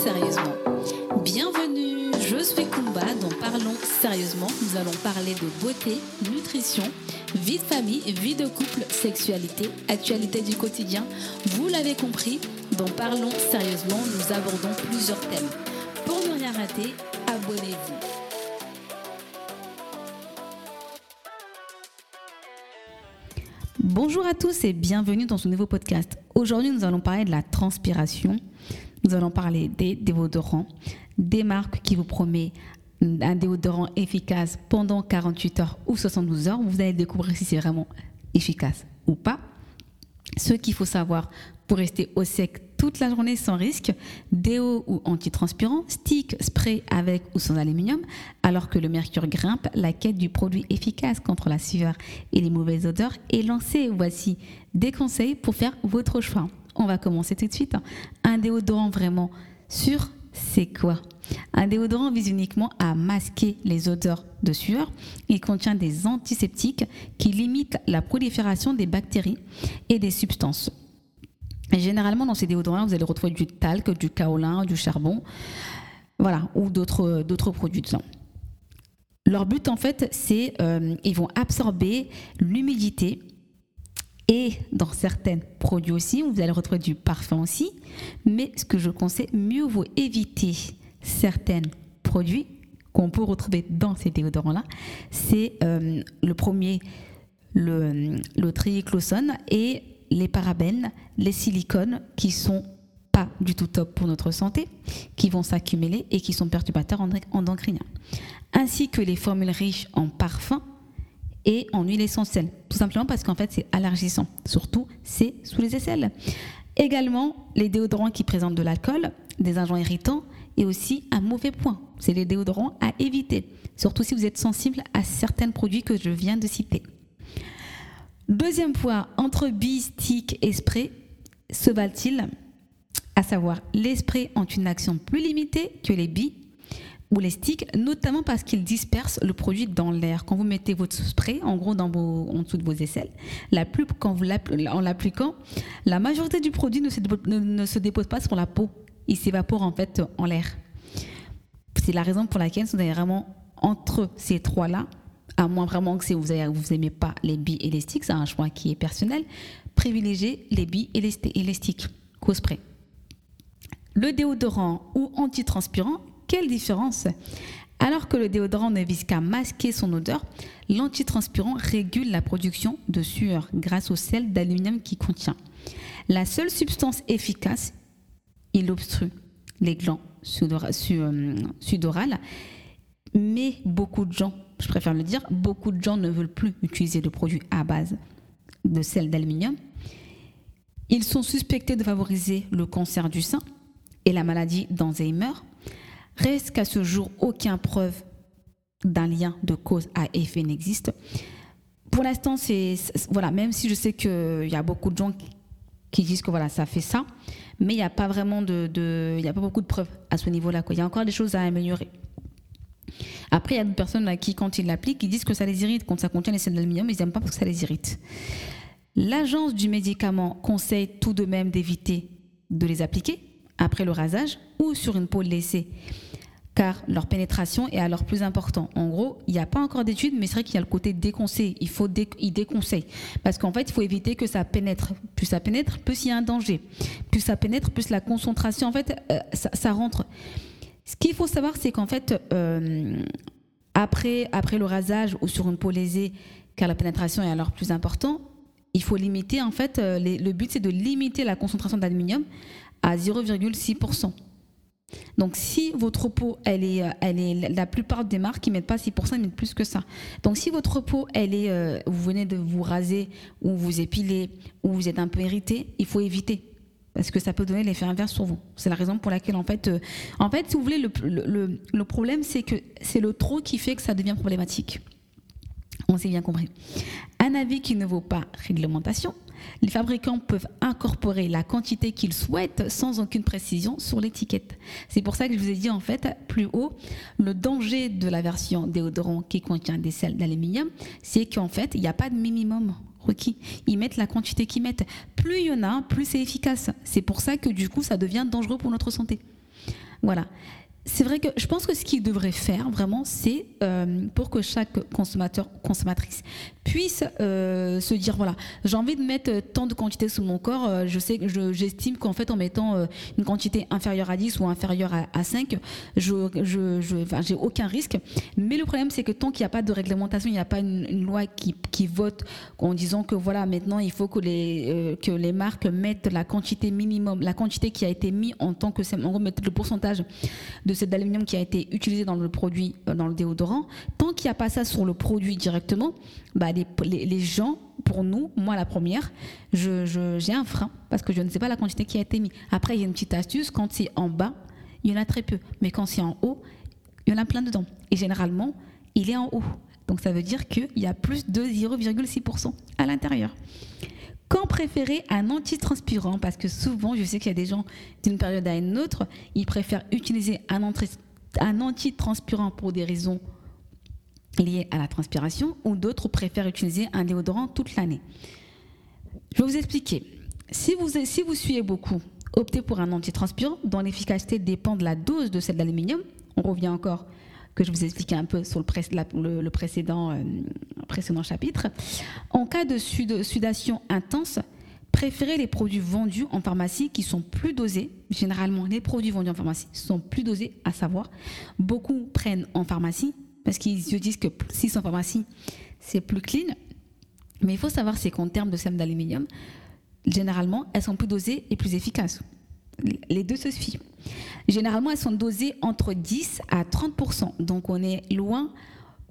sérieusement. Bienvenue, je suis Kumba dans Parlons sérieusement. Nous allons parler de beauté, nutrition, vie de famille, vie de couple, sexualité, actualité du quotidien. Vous l'avez compris, dans Parlons sérieusement, nous abordons plusieurs thèmes. Pour ne rien rater, abonnez-vous. Bonjour à tous et bienvenue dans ce nouveau podcast. Aujourd'hui, nous allons parler de la transpiration. Nous allons parler des déodorants, des marques qui vous promettent un déodorant efficace pendant 48 heures ou 72 heures. Vous allez découvrir si c'est vraiment efficace ou pas. Ce qu'il faut savoir pour rester au sec toute la journée sans risque, déo ou antitranspirant, stick, spray avec ou sans aluminium, alors que le mercure grimpe, la quête du produit efficace contre la sueur et les mauvaises odeurs est lancée. Voici des conseils pour faire votre choix. On va commencer tout de suite. Un déodorant vraiment sûr, c'est quoi? Un déodorant vise uniquement à masquer les odeurs de sueur. Il contient des antiseptiques qui limitent la prolifération des bactéries et des substances. Généralement, dans ces déodorants, vous allez retrouver du talc, du kaolin, du charbon, voilà, ou d'autres, produits. Leur but, en fait, c'est euh, ils vont absorber l'humidité et dans certains produits aussi, vous allez retrouver du parfum aussi. Mais ce que je conseille, mieux vaut éviter certains produits qu'on peut retrouver dans ces déodorants-là. C'est euh, le premier, le, triclosone et les parabènes, les silicones qui sont pas du tout top pour notre santé, qui vont s'accumuler et qui sont perturbateurs endocriniens, ainsi que les formules riches en parfums et en huile essentielle, tout simplement parce qu'en fait c'est allergissant, surtout c'est sous les aisselles. Également les déodorants qui présentent de l'alcool, des agents irritants et aussi un mauvais point. C'est les déodorants à éviter, surtout si vous êtes sensible à certains produits que je viens de citer. Deuxième point, entre billes, stick et spray, se valent-ils? À savoir, les sprays ont une action plus limitée que les billes ou les sticks, notamment parce qu'ils dispersent le produit dans l'air. Quand vous mettez votre spray, en gros, dans vos, en dessous de vos aisselles, vous en l'appliquant, la majorité du produit ne se, ne se dépose pas sur la peau. Il s'évapore en fait en l'air. C'est la raison pour laquelle vous avez vraiment entre ces trois-là à moins vraiment que vous n'aimez pas les billes et les sticks, c'est un choix qui est personnel, privilégiez les billes et les, et les sticks. Le déodorant ou antitranspirant, quelle différence alors que le déodorant ne vise qu'à masquer son odeur, l'antitranspirant régule la production de sueur grâce au sel d'aluminium qu'il contient. La seule substance efficace, il obstrue les glands euh, sudorales, mais beaucoup de gens je préfère le dire, beaucoup de gens ne veulent plus utiliser de produits à base de sel d'aluminium. Ils sont suspectés de favoriser le cancer du sein et la maladie d'Alzheimer. Reste qu'à ce jour, aucune preuve d'un lien de cause à effet n'existe. Pour l'instant, c'est voilà, même si je sais qu'il y a beaucoup de gens qui disent que voilà, ça fait ça, mais il n'y a pas vraiment de, y a pas beaucoup de preuves à ce niveau-là. Il y a encore des choses à améliorer. Après, il y a d'autres personnes à qui, quand ils l'appliquent, ils disent que ça les irrite. Quand ça contient les d'aluminium, ils n'aiment pas parce que ça les irrite. L'agence du médicament conseille tout de même d'éviter de les appliquer après le rasage ou sur une peau laissée, car leur pénétration est alors plus important. En gros, il n'y a pas encore d'études, mais c'est vrai qu'il y a le côté déconseil. Il faut il déconseille. Parce qu'en fait, il faut éviter que ça pénètre. Plus ça pénètre, plus il y a un danger. Plus ça pénètre, plus la concentration, en fait, euh, ça, ça rentre. Ce qu'il faut savoir, c'est qu'en fait, euh, après, après le rasage ou sur une peau lésée, car la pénétration est alors plus importante, il faut limiter, en fait, euh, le but c'est de limiter la concentration d'aluminium à 0,6%. Donc, si votre peau, elle est, euh, elle est, la plupart des marques, ils mettent pas 6%, ils mettent plus que ça. Donc, si votre peau, elle est, vous venez de vous raser ou vous épiler ou vous êtes un peu irrité, il faut éviter parce que ça peut donner l'effet inverse sur vous. C'est la raison pour laquelle, en fait, euh, en fait, si vous voulez, le, le, le problème, c'est que c'est le trop qui fait que ça devient problématique. On s'est bien compris. Un avis qui ne vaut pas réglementation, les fabricants peuvent incorporer la quantité qu'ils souhaitent sans aucune précision sur l'étiquette. C'est pour ça que je vous ai dit en fait plus haut, le danger de la version déodorant qui contient des sels d'aluminium, c'est qu'en fait, il n'y a pas de minimum requis. Ils mettent la quantité qu'ils mettent. Plus il y en a, plus c'est efficace. C'est pour ça que du coup, ça devient dangereux pour notre santé. Voilà c'est vrai que je pense que ce qu'il devrait faire vraiment, c'est euh, pour que chaque consommateur, consommatrice puisse euh, se dire voilà, j'ai envie de mettre tant de quantité sous mon corps. Euh, je sais, j'estime qu'en fait, en mettant une quantité inférieure à 10 ou inférieure à, 5, je, je, j'ai aucun risque. Mais le problème, c'est que tant qu'il n'y a pas de réglementation, il n'y a pas une, loi qui, vote en disant que voilà, maintenant, il faut que les, que les marques mettent la quantité minimum, la quantité qui a été mise en tant que, en gros, le pourcentage de cet aluminium qui a été utilisé dans le produit, euh, dans le déodorant, tant qu'il n'y a pas ça sur le produit directement, bah les, gens, pour nous, moi la première, j'ai je, un frein parce que je ne sais pas la quantité qui a été mise. Après, il y a une petite astuce, quand c'est en bas, il y en a très peu. Mais quand c'est en haut, il y en a plein dedans. Et généralement, il est en haut. Donc ça veut dire qu'il y a plus de 0,6% à l'intérieur. Quand préférer un antitranspirant Parce que souvent, je sais qu'il y a des gens d'une période à une autre, ils préfèrent utiliser un, antitranspirant pour des raisons liées à la transpiration, ou d'autres préfèrent utiliser un déodorant toute l'année. Je vais vous expliquer. Si vous, si vous suivez beaucoup, optez pour un antitranspirant dont l'efficacité dépend de la dose de celle d'aluminium. On revient encore que je vous expliquais un peu sur le, précédent, euh, précédent chapitre. En cas de sudation intense, préférez les produits vendus en pharmacie qui sont plus dosés. Généralement, les produits vendus en pharmacie sont plus dosés, à savoir, beaucoup prennent en pharmacie parce qu'ils se disent que si c'est en pharmacie, c'est plus clean. Mais il faut savoir, c'est qu'en termes de sème d'aluminium, généralement, elles sont plus dosées et plus efficaces. Les deux se suivent. Généralement, elles sont dosées entre 10 à 30% Donc, on est loin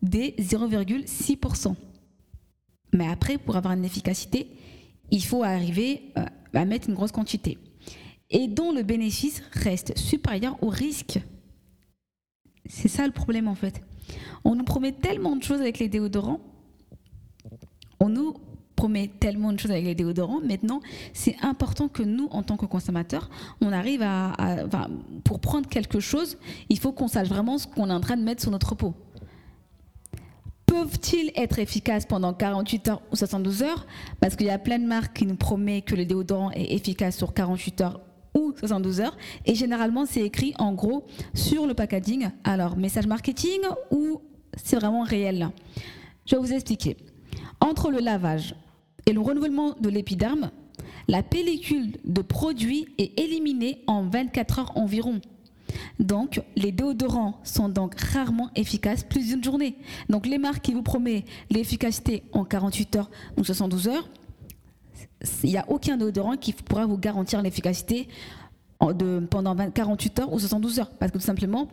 des 0,6% Mais après, pour avoir une efficacité, il faut arriver euh, à mettre une grosse quantité. Et dont le bénéfice reste supérieur au risque. C'est ça le problème en fait. On nous promet tellement de choses avec les déodorants. On nous promet tellement de choses avec les déodorants. Maintenant, c'est important que nous, en tant que consommateurs, on arrive à, pour prendre quelque chose, il faut qu'on sache vraiment ce qu'on est en train de mettre sur notre peau. Peuvent-ils être efficaces pendant 48 heures ou 72 heures? Parce qu'il y a plein de marques qui nous promettent que le déodorant est efficace sur 48 heures ou 72 heures. Et généralement, c'est écrit en gros sur le packaging. Alors, message marketing ou c'est vraiment réel? Je vais vous expliquer. Entre le lavage, et le renouvellement de l'épiderme, la pellicule de produit est éliminée en 24 heures environ. Donc, les déodorants sont donc rarement efficaces plus d'une journée. Donc, les marques qui vous promettent l'efficacité en 48 heures ou 72 heures, il n'y a aucun déodorant qui pourra vous garantir l'efficacité pendant 48 heures ou 72 heures. Parce que tout simplement,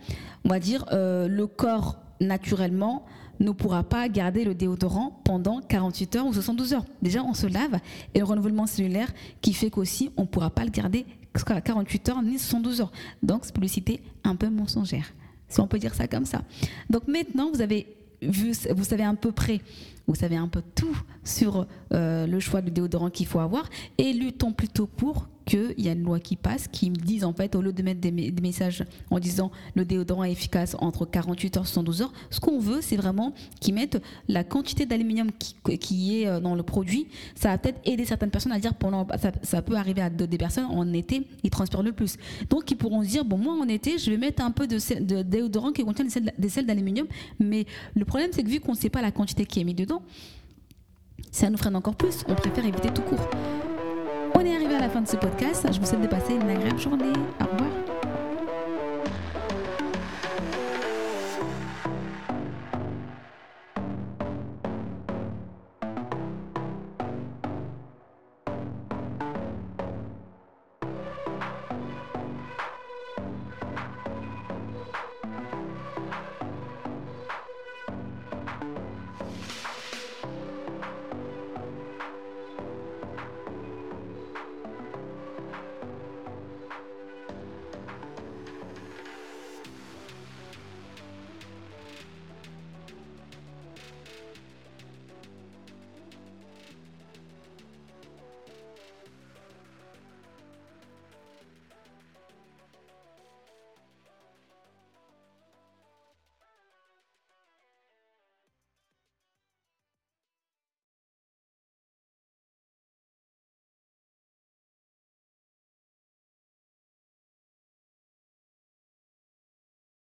on va dire, euh, le corps naturellement ne pourra pas garder le déodorant pendant 48 heures ou 72 heures. Déjà, on se lave et le renouvellement cellulaire qui fait qu'aussi on ne pourra pas le garder 48 heures ni 72 heures. Donc, c'est publicité un peu mensongère, si on peut dire ça comme ça. Donc maintenant, vous avez vu, vous savez à peu près vous savez un peu tout sur euh, le choix du déodorant qu'il faut avoir et luttons plutôt pour qu'il y a une loi qui passe qui me dise en fait au lieu de mettre des, messages en disant le déodorant est efficace entre 48 heures et 72 heures ce qu'on veut c'est vraiment qu'ils mettent la quantité d'aluminium qui, est euh, dans le produit ça va peut-être aider certaines personnes à dire pendant ça, peut arriver à des personnes en été ils transpirent le plus donc ils pourront se dire bon moi en été je vais mettre un peu de, de déodorant qui contient des sels d'aluminium mais le problème c'est que vu qu'on ne sait pas la quantité qui est mise dedans ça nous freine encore plus. On préfère éviter tout court. On est arrivé à la fin de ce podcast. Je vous souhaite de passer une agréable journée. Au revoir.